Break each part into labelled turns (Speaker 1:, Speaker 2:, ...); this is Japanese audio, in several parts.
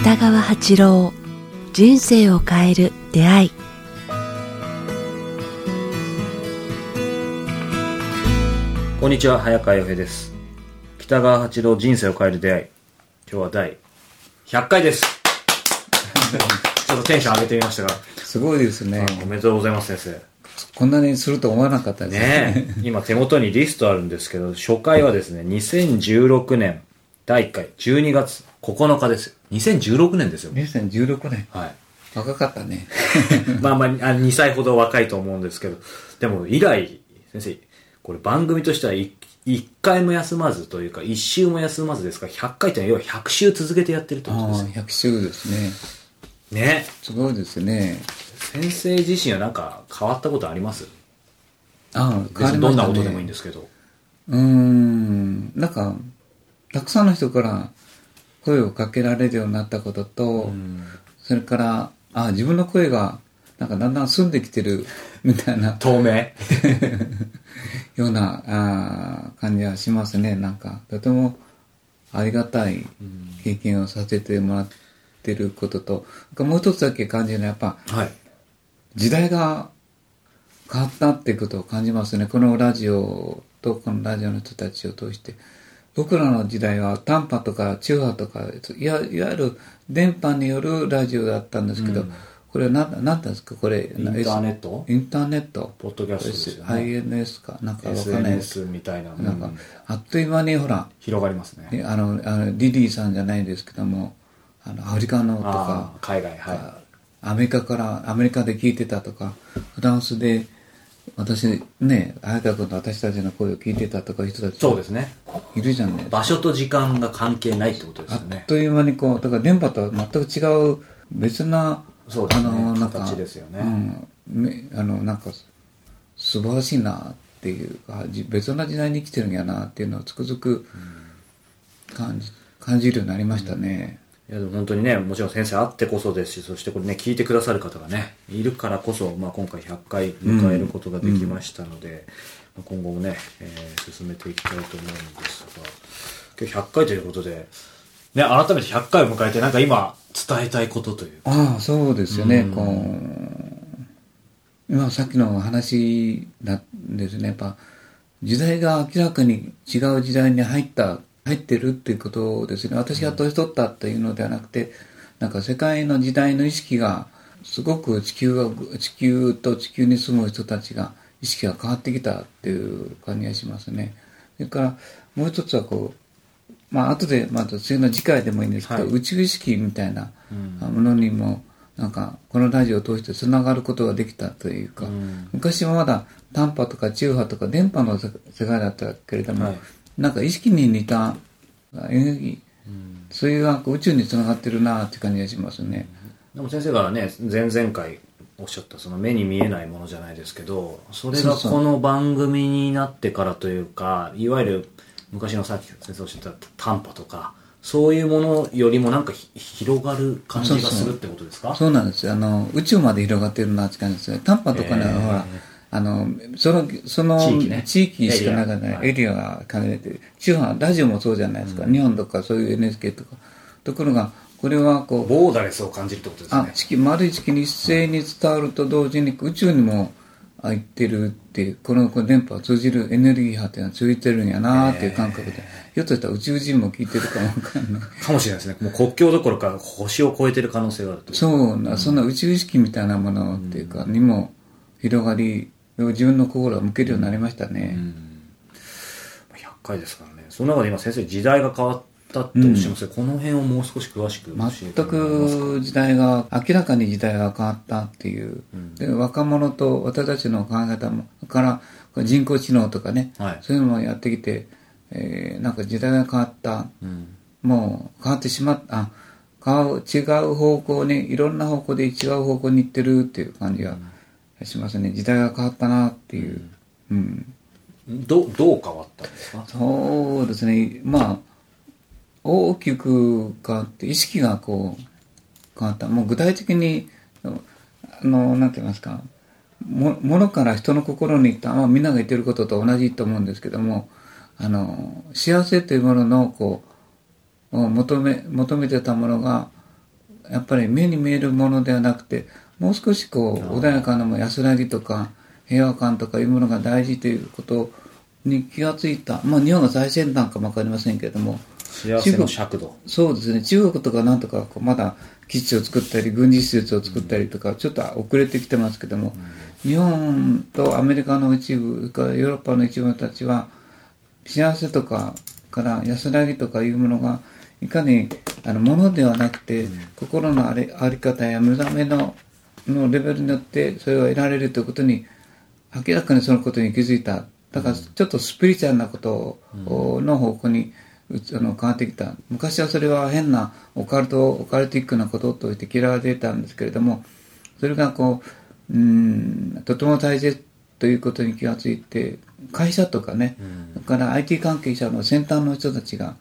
Speaker 1: 北川八郎人生を変える出会い。
Speaker 2: こんにちは早川洋平です。北川八郎人生を変える出会い。今日は第100回です。ちょっとテンション上げてみましたが。
Speaker 3: すごいですね。
Speaker 2: おめでとうございます先
Speaker 3: こんなにすると思わなかった
Speaker 2: 生
Speaker 3: ですね。
Speaker 2: 今手元にリストあるんですけど初回はですね2016年第1回12月9日です2016年ですよ
Speaker 3: 2016年。
Speaker 2: はい
Speaker 3: 若かったね。
Speaker 2: まあまあ、あ2歳ほど若いと思うんですけど、でも以来、先生、これ番組としては 1, 回も休まずというか、1週も休まずですから、100回ってのは要は100週続けてやってるってこと
Speaker 3: ああ、
Speaker 2: ですね。
Speaker 3: 100周ですね。
Speaker 2: ね。
Speaker 3: すごいですね。
Speaker 2: 先生自身はなんか変わったことあります？
Speaker 3: ああ、
Speaker 2: 別にどんなことでもいいん
Speaker 3: で
Speaker 2: ですけど。
Speaker 3: うーん。なんか、たくさんの人から声をかけられるようになったことと、それから、ああ、自分の声が、なんかだんだん澄んできてる、みたいな、
Speaker 2: 透明？
Speaker 3: ような、ああ感じはしますね。なんか、とてもありがたい経験をさせてもらってることと、もう一つだけ感じるのは、やっぱ、
Speaker 2: はい。
Speaker 3: 時代が変わったっていうことを感じますね。このラジオとこのラジオの人たちを通して。僕らの時代は短波とか中波とか、いやいわゆる電波によるラジオだったんですけど、これは何なんですか？これ。
Speaker 2: インターネット？
Speaker 3: インターネット？
Speaker 2: ポッドキャストですよね。
Speaker 3: INS かなんかわかんないです
Speaker 2: SNS みたいな。
Speaker 3: なんか
Speaker 2: うん、
Speaker 3: あっという間にほら、
Speaker 2: 広がりますね。
Speaker 3: ねあの、あのリリーさんじゃないですけども、あの、アフリカのとか
Speaker 2: 海外、は
Speaker 3: アメリカから、アメリカで聞いてたとか、フランスで、私、ね、早川君と私たちの声を聞いてたとかいう人た
Speaker 2: い。
Speaker 3: ち
Speaker 2: そうですね。
Speaker 3: いるじゃんね。
Speaker 2: 場所と時間が関係ないってことです
Speaker 3: あっ
Speaker 2: よね。
Speaker 3: という間にこう、だから電波とは全く違う別な、
Speaker 2: そうですね
Speaker 3: あの、なんか、
Speaker 2: 形ですよね
Speaker 3: うん、めあの、なんか、素晴らしいなっていうか、じ別な時代に生きてるんやなっていうのをつくづく感じ、感じるようになりましたね。
Speaker 2: いやでも本当にね、もちろん先生あってこそですし、そしてこれね、聞いてくださる方がね、いるからこそ、まあ今回100回迎えることができましたので、まあ今後もね、えー進めていきたいと思うんですが、今日100回ということで、ね、改めて100回を迎えて、なんか今伝えたいことというか、
Speaker 3: ああ、そうですよね。こう、今さっきの話なんですね。やっぱ、時代が明らかに違う時代に入った、入ってるっていうことですね。私が年取ったっていうのではなくて、なんか世界の時代の意識が、すごく地球が、地球と地球に住む人たちが、意識が変わってきたっていう感じがしますね。それから、もう一つはこう、まあ後で、また次の次回でもいいんですけど、
Speaker 2: はい。
Speaker 3: 宇宙意識みたいなものにも、なんか、このラジオを通してつながることができたというか、昔はまだ短波とか中波とか電波の世世界だったけれども、
Speaker 2: はい
Speaker 3: なんか意識に似たエネルギー、それが宇宙につながってるなって感じがしますね。
Speaker 2: でも先生がね、前々回おっしゃった、その目に見えないものじゃないですけど、それがこの番組になってからというか、いわゆる昔のさっき先生おっしゃった短波とか、そういうものよりもなんかひ広がる感じがするってことですか？
Speaker 3: そうなんですよ。あの、宇宙まで広がってるなって感じですね。短波とかね、
Speaker 2: へー
Speaker 3: ほら、あの、その、その
Speaker 2: 地域
Speaker 3: しかなかない
Speaker 2: エリア
Speaker 3: が限られてる。中波、ラジオもそうじゃないですか。日本とかそういう NHK とか。ところが、これはこう、
Speaker 2: ボーダレスを感じるってことですね、。
Speaker 3: あ地球、丸い地球に一斉に伝わると同時に宇宙にもあ行ってるっていう、このこの電波を通じるエネルギー波っていうのは通じてるんやなっていう感覚で、ひょっとしたら宇宙人も聞いてるかもわかんない。
Speaker 2: かもしれないですね。もう国境どころか星を超えてる可能性があるという。
Speaker 3: そうな、そんな宇宙意識みたいなものっていうか、にも広がり、自分の心を向けるようになりましたね。
Speaker 2: 100回ですからね。その中で今先生時代が変わったっておっしゃいますけど、この辺をもう少し詳しく
Speaker 3: 全く時代が、明らかに時代が変わったっていう。で若者と私たちの考え方も、から人工知能とかね、
Speaker 2: はい
Speaker 3: そういうのもやってきて、えーなんか時代が変わった。もう変わってしまった、あ、違う方向に、いろんな方向で違う方向に行ってるっていう感じがしますね。時代が変わったなっていう。うん
Speaker 2: どどう変わったんですか？
Speaker 3: そうですね。まあ、大きく変わって、意識がこう、変わった。もう具体的に、あの、なんて言いますか、も物から人の心に行った、まあ、みんなが言ってることと同じと思うんですけどもあの幸せというもののこう求め求めてたものがやっぱり目に見えるものではなくてもう少しこう穏やかなも安らぎとか平和感とかいうものが大事ということに気がついた、まあ、日本が最先端かも分かりませんけれども
Speaker 2: 幸せの尺度。
Speaker 3: そうですね。中国とかなんとかまだ基地を作ったり軍事施設を作ったりとかちょっと遅れてきてますけども、日本とアメリカの一部からヨーロッパの一部たちは幸せとかから安らぎとかいうものがいかにあのものではなくて、心のありあり方や目覚めののレベルによってそれを得られるということに明らかにそのことに気づいた。だからちょっとスピリチュアルなことの方向に、あの変わってきた。昔はそれは変なオカルトオカルティックなこととして嫌われていたんですけれどもそれがこううんとても大切ということに気がついて会社とかね、それから IT 関係者の先端の人たちが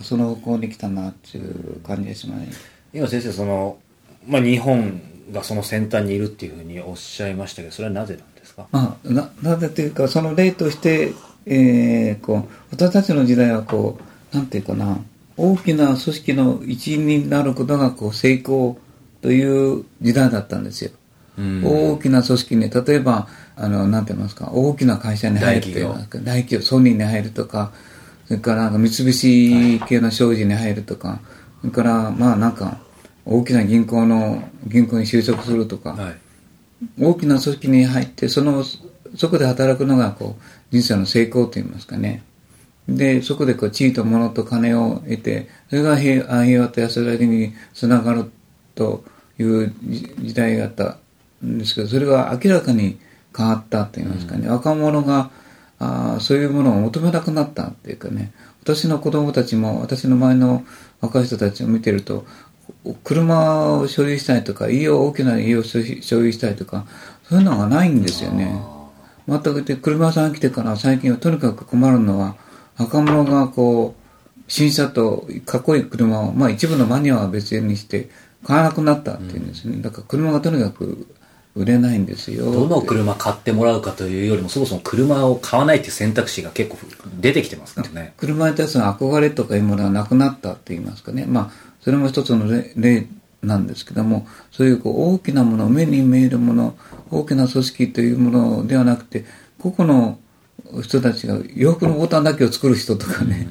Speaker 3: その方向に来たなっていう感じですね。
Speaker 2: 今先生その、まあ、日本がその先端にいるっていうふうにおっしゃいましたけどそれはなぜなんですか、
Speaker 3: まあ、ななぜというかその例として、えー、こう私たちの時代はこうなんていうかな大きな組織の一員になることがこう成功という時代だったんですよ、
Speaker 2: うん。
Speaker 3: 大きな組織に例えばあのなんて言いますか大きな会社に入るとか大企業ソニーに入るとかそれからなんか三菱系の商事に入るとか、それからまあなんか大きな銀行の銀行に就職するとか、
Speaker 2: はい。
Speaker 3: 大きな組織に入ってそのそこで働くのがこう人生の成功といいますかね。でそこでこう地位と物と金を得てそれが平和と安らぎにつながるという時時代があったんですけどそれが明らかに変わったといいますかね、若者があーそういうものを求めなくなったっていうかね。私の子供たちも私の周りの若い人たちを見てると車を所有したいとか家を大きな家を所有したいとかそういうのがないんですよね。全くで車屋さん来てから最近はとにかく困るのは若者がこう新車とかっこいい車をまあ一部のマニアは別にして買わなくなったっていうんですね、だから車がとにかく売れないんですよ
Speaker 2: どの車買ってもらうかというよりもそもそも車を買わないっていう選択肢が結構出てきてますからね。
Speaker 3: 車に対する憧れとかいうものがなくなったって言いますかね。まあそれも一つの例例なんですけどもそういうこう大きなもの目に見えるもの大きな組織というものではなくて個々の人たちが洋服のボタンだけを作る人とかね、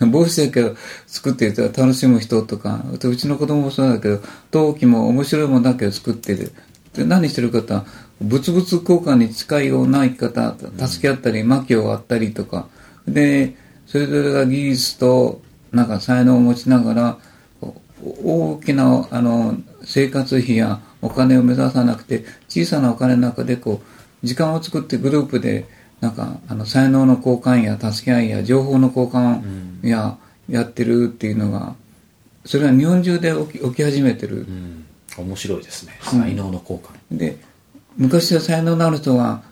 Speaker 3: 帽子だけを作っていたら楽しむ人とかうちの子供もそうだけど陶器も面白いものだけを作ってる。で何してるかと物々交換に近いような生き方助け合ったり薪を割ったりとか。でそれぞれが技術となんか才能を持ちながら大きなあの生活費やお金を目指さなくて小さなお金の中でこう時間を作ってグループでなんかあの才能の交換や助け合いや情報の交換ややってるっていうのがそれは日本中で起き起き始めてる。
Speaker 2: うん。面白いですね。才能の交換、
Speaker 3: で昔は才能のある人は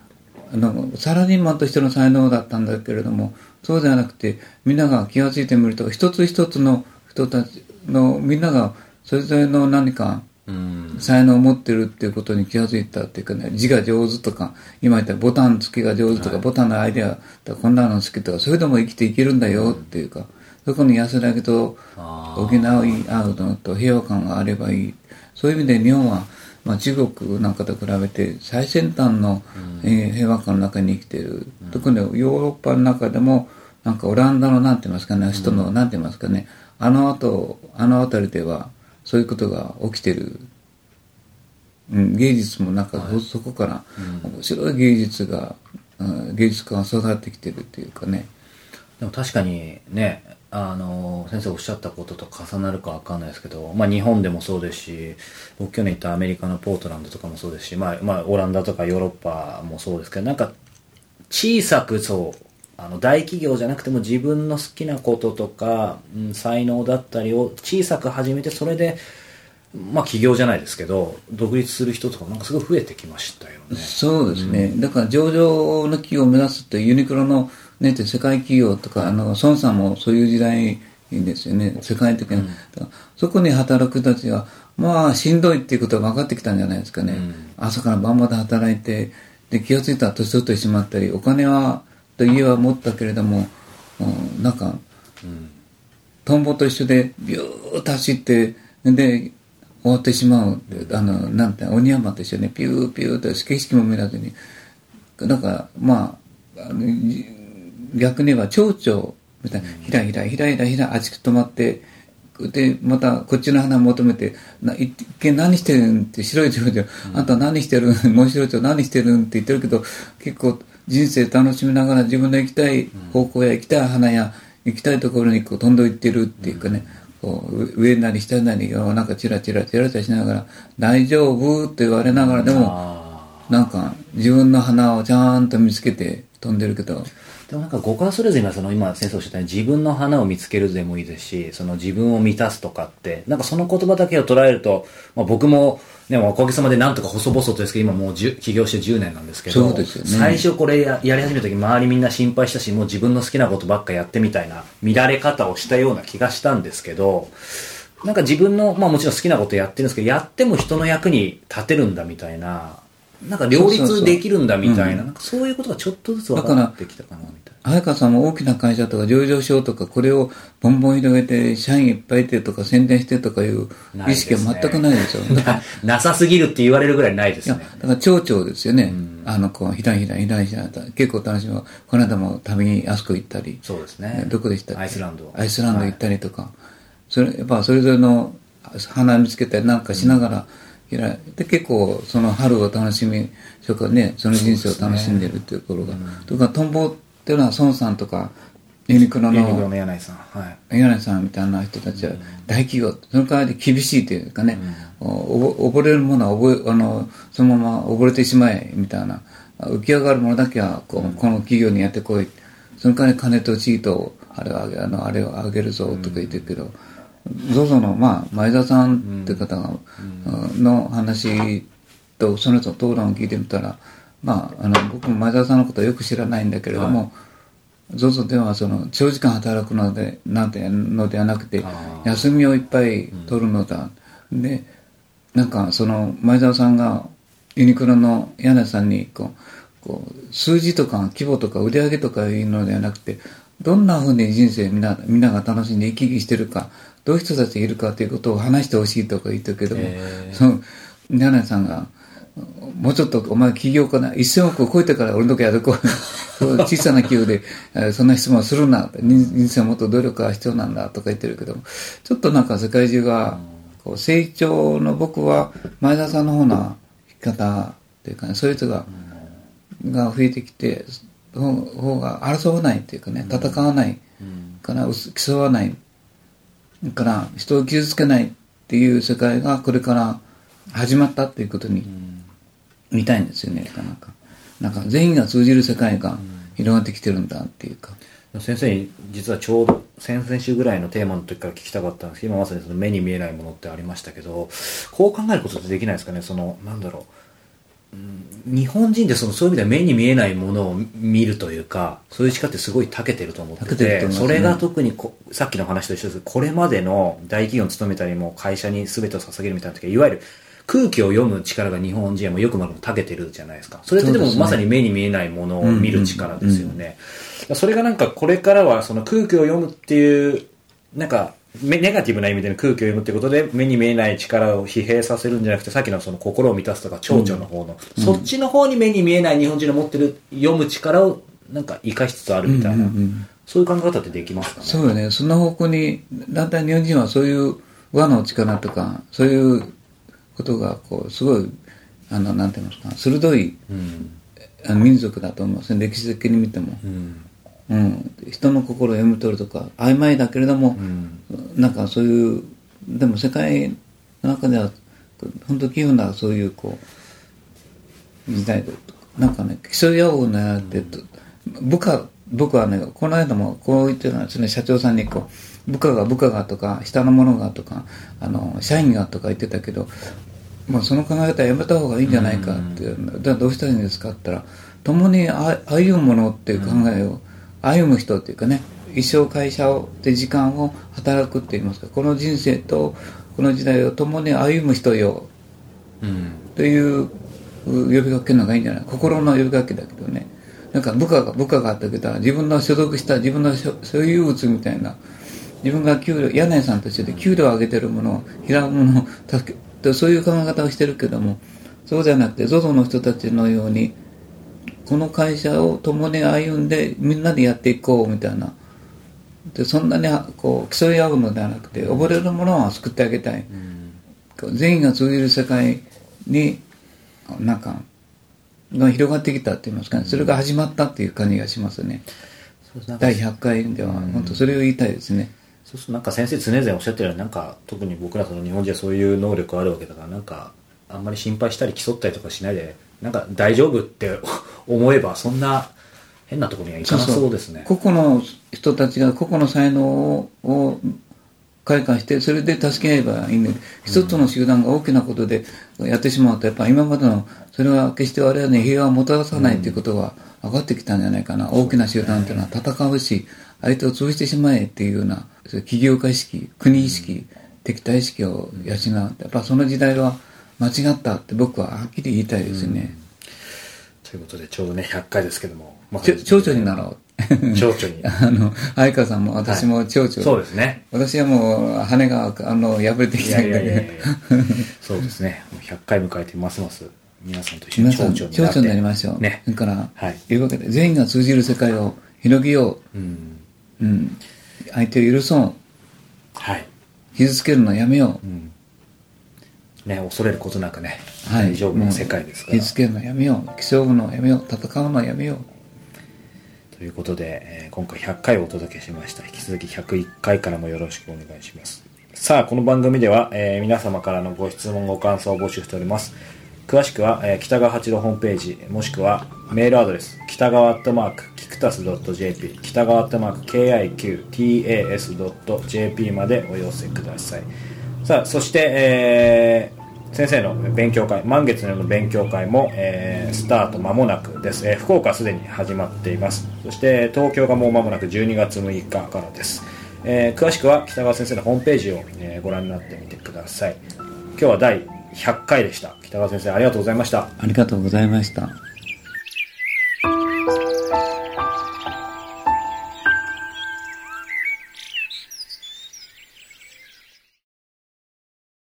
Speaker 3: あのサラリーマンとしての才能だったんだけれどもそうではなくてみんなが気が付いてみると一つ一つの人たちのみんながそれぞれの何か
Speaker 2: うん。
Speaker 3: 才能を持ってるっていうことに気が付いたっていうかね字が上手とか今言ったボタン付けが上手とか、ボタンのアイデアとかこんなの好きとかそれでも生きていけるんだよっていうか、そこに安らぎと
Speaker 2: あ
Speaker 3: 補い合うのと平和感があればいい。そういう意味で日本は、まあ、中国なんかと比べて最先端の、えー平和感の中に生きている、特にヨーロッパの中でもなんかオランダのなんて言いますかね人のなんて言いますかねあの後あの辺りではそういうことが起きてる、うん、芸術もなんかそそこから面白い芸術が、うん芸術家が育ってきてるっていうかね。
Speaker 2: でも確かにねあの先生おっしゃったことと重なるかわかんないですけど、まあ、日本でもそうですし僕去年行ったアメリカのポートランドとかもそうですし、まあまあ、オランダとかヨーロッパもそうですけどなんか小さくそうあの大企業じゃなくても自分の好きなこととか、うん、才能だったりを小さく始めてそれでまあ起業じゃないですけど独立する人とかなんかすごい増えてきましたよね。
Speaker 3: そうですね、だから上場の企業を目指すってユニクロの、ね、って世界企業とかあの孫さんもそういう時代ですよね。世界的な、だからそこに働く人たちがまあしんどいっていうことが分かってきたんじゃないですかね、朝から晩まで働いてで気が付いたら年取ってしまったりお金はと家は持ったけれども、うん、なんか、トンボと一緒でビューッと走ってで終わってしまうあのなんて鬼山と一緒にピューピューって景色も見らずにだかまああの逆に言えば蝶々みたいな、ひらひらひらひらひらあちく止まってでまたこっちの花求めて「な一見何してるん?」って白い蝶々、あんた何してるんもう白い蝶何してるん?」って言ってるけど結構人生楽しみながら自分の行きたい方向や行きたい花や行きたいところにこう飛んでいってるっていうかね、こう上なり下なりをなんかチラチラチラチラしながら「大丈夫?」って言われながらでもなんか自分の花をちゃんと見つけて飛んでるけど。
Speaker 2: でもなんか誤解それぞれ今その今先生おっしゃったように自分の花を見つけるでもいいですしその自分を満たすとかってなんかその言葉だけを捉えると、まあ、僕もね、おかげさまでなんとか細々とですけど今もう起業して10年なんですけど
Speaker 3: そうですよね。
Speaker 2: 最初これややり始めた時周りみんな心配したしもう自分の好きなことばっかやってみたいな見られ方をしたような気がしたんですけどなんか自分の、まあもちろん好きなことやってるんですけど、やっても人の役に立てるんだみたいな、なんか両立できるんだみたいな、なんかそういうことがちょっとずつ分かってきたかなみたいな。
Speaker 3: 早川さんも大きな会社とか上場しようとかこれをボンボン広げて社員いっぱいいてとか宣伝してとかいう意識は全くないですよ。だから
Speaker 2: ななさすぎるって言われるぐらいないですね。
Speaker 3: だから町長ですよね。あの、こう、ひらひらひらひらと結構楽しみ。この間も旅にあそこ行ったり。
Speaker 2: そうですね。
Speaker 3: どこでした
Speaker 2: アイスランド。
Speaker 3: アイスランド行ったりとか。それ、やっぱそれぞれの花見つけたりなんかしながら、ひらで、結構その春を楽しみ、それからね、その人生を楽しんでるっていうところが。とか、トンボっていうのは孫さんとか、ユニクロ
Speaker 2: ユニクロ
Speaker 3: の
Speaker 2: の柳井さん。はい。
Speaker 3: 柳さんみたいな人たちは大企業、その代わり厳しいというかね、お溺れるものは溺れあのそのまま溺れてしまえみたいな、浮き上がるものだけはこうこの企業にやってこい、その代わり金と地位とあれをあげあのあれをあげるぞとか言ってるけど、ZOZO の、まあ、前田さんって方が、の話とその人の討論を聞いてみたら、まあ、あの僕も前田さんのことはよく知らないんだけれども、ZOZO ではその長時間働くのでなんてのではなくて
Speaker 2: あ
Speaker 3: 休みをいっぱい取るのだ、でなんかその前澤さんがユニクロの柳さんにこうこう数字とか規模とか売り上げとかいうのではなくてどんなふうに人生みんなみんなが楽しんで生き生きしてるかどういう人たちがいるかということを話してほしいとか言ってるけども、その柳さんがもうちょっとお前起業家な1000億を超えてから俺のとこやるこ 小さな企業でえーそんな質問するな。人人生はもっと努力が必要なんだとか言ってるけども。ちょっとなんか世界中がこう成長の僕は前田さんの方の生き方っていうかねそういう人がが増えてきて方方が争わないっていうかね戦わないから薄競わないだから人を傷つけないっていう世界がこれから始まったっていうことに見たいんですよねなんか。なんか全員が通じる世界が広がってきてるんだっていうか。
Speaker 2: 先生に実はちょうど先々週ぐらいのテーマの時から聞きたかったんです。けど今まさにその目に見えないものってありましたけどこう考えることってできないですかね。そのなんだろう。うん日本人ってそのそういう意味では目に見えないものを見るというかそういう力ってすごい長けてると思って
Speaker 3: てる
Speaker 2: て
Speaker 3: ね。
Speaker 2: それが特にこさっきの話と一緒です。これまでの大企業に勤めたりも会社に全てを捧げるみたいな時はいわゆる空気を読む力が日本人はもうよくも長けてるじゃないですか。それってでもまさに目に見えないものを見る力ですよね、それがなんかこれからはその空気を読むっていうなんかめネガティブな意味での空気を読むってことで目に見えない力を疲弊させるんじゃなくてさっきのその心を満たすとか蝶々の方の、そっちの方に目に見えない日本人の持ってる読む力をなんか生かしつつあるみたいな、そういう考え方ってできますかね。
Speaker 3: そうよね。その方向にだんだん日本人はそういう和の力とかそういうことがこうすごいあのなんて言いますか鋭い
Speaker 2: うん。
Speaker 3: あの民族だと思いますね。歴史的に見ても、
Speaker 2: うん。
Speaker 3: うん、人の心を読み取るとか曖昧だけれども、なんかそういうでも世界の中では本当器用なそういうこう時代でなんかね競い合うなって、部下僕はねこの間もこう言ってるのはですね社長さんにこう部下が部下がとか下の者がとかあの社員がとか言ってたけどまあ、その考え方やめた方がいいんじゃないかって、だからどうしたらいいんですかって言ったら共にあ歩むものっていう考えを、歩む人っていうかね一生会社をで時間を働くって言いますか。この人生とここの時代を共に歩む人よ。
Speaker 2: うん。
Speaker 3: という呼びかけるのがいいんじゃない？心の呼びかけだけどね。なんか部下が部下があったけど自分の所属した自分の所所有物みたいな。自分が給料屋根さんとして給料を上げてるものを拾うものを助けそういう考え方をしてるけどもそうじゃなくて ZOZO の人たちのようにこの会社を共に歩んでみんなでやっていこうみたいな。でそんなにこう競い合うのではなくて溺れるものは救ってあげたい、善意が通じる世界になんかが広がってきたって言いますかね。それが始まったっていう感じがしますね、第100回では本当それを言いたいですね、
Speaker 2: そうするとなんか先生常々おっしゃってるようになんか特に僕らその日本人はそういう能力あるわけだからなんかあんまり心配したり競ったりとかしないで なんか大丈夫って 思えばそんな変なところにはいかなそうですね。
Speaker 3: 個々の人たちが個々の才能をしてそれで助け合えばいいんで一つの集団が大きなことでやってしまうとやっぱ今までのそれは決して我々に平和をもたらさないということが分かってきたんじゃないかな、大きな集団というのは戦うし相手を潰してしまえっていうような起業家意識国意識、敵対意識を養う。やっぱその時代は間違ったって僕ははっきり言いたいですね、
Speaker 2: ということでちょうどね100回ですけども、まあ
Speaker 3: ちょ蝶々になろう
Speaker 2: 蝶々に。
Speaker 3: あの相川さんも私も蝶々、
Speaker 2: そうですね。
Speaker 3: 私はもう羽があの破れてき
Speaker 2: い
Speaker 3: たんだけ
Speaker 2: や
Speaker 3: ど
Speaker 2: そうですね。もう100回迎えてますます。皆さんと一緒に蝶々に
Speaker 3: 蝶々になりましょう、
Speaker 2: ね。
Speaker 3: だから、
Speaker 2: はい。
Speaker 3: というわけで全員が通じる世界を広げよ
Speaker 2: う。ん。
Speaker 3: う、うん、相手を許そう。
Speaker 2: はい。
Speaker 3: 傷つけるのやめよう、
Speaker 2: うん。ね恐れることなくね、
Speaker 3: はい、
Speaker 2: 大丈夫な世界ですから。
Speaker 3: 傷つけるのやめよう。競うのやめよう。戦うのやめよう
Speaker 2: ということで、えー今回100回をお届けしました。引き続き101回からもよろしくお願いします。さあこの番組では、えー皆様からのご質問ご感想を募集しております。詳しくは、えー北川八郎ホームページもしくはメールアドレス北川アットマークキクタス .jp 北川アットマーク KIQTAS.jp までお寄せください。さあそして、えー先生の勉強会満月の夜の勉強会も、えースタート間もなくです、えー福岡すでに始まっています。そして東京がもう間もなく12月6日からです、えー詳しくは北川先生のホームページを、えご覧になってみてください。今日は第100回でした。北川先生ありがとうございました。
Speaker 3: ありがとうございました。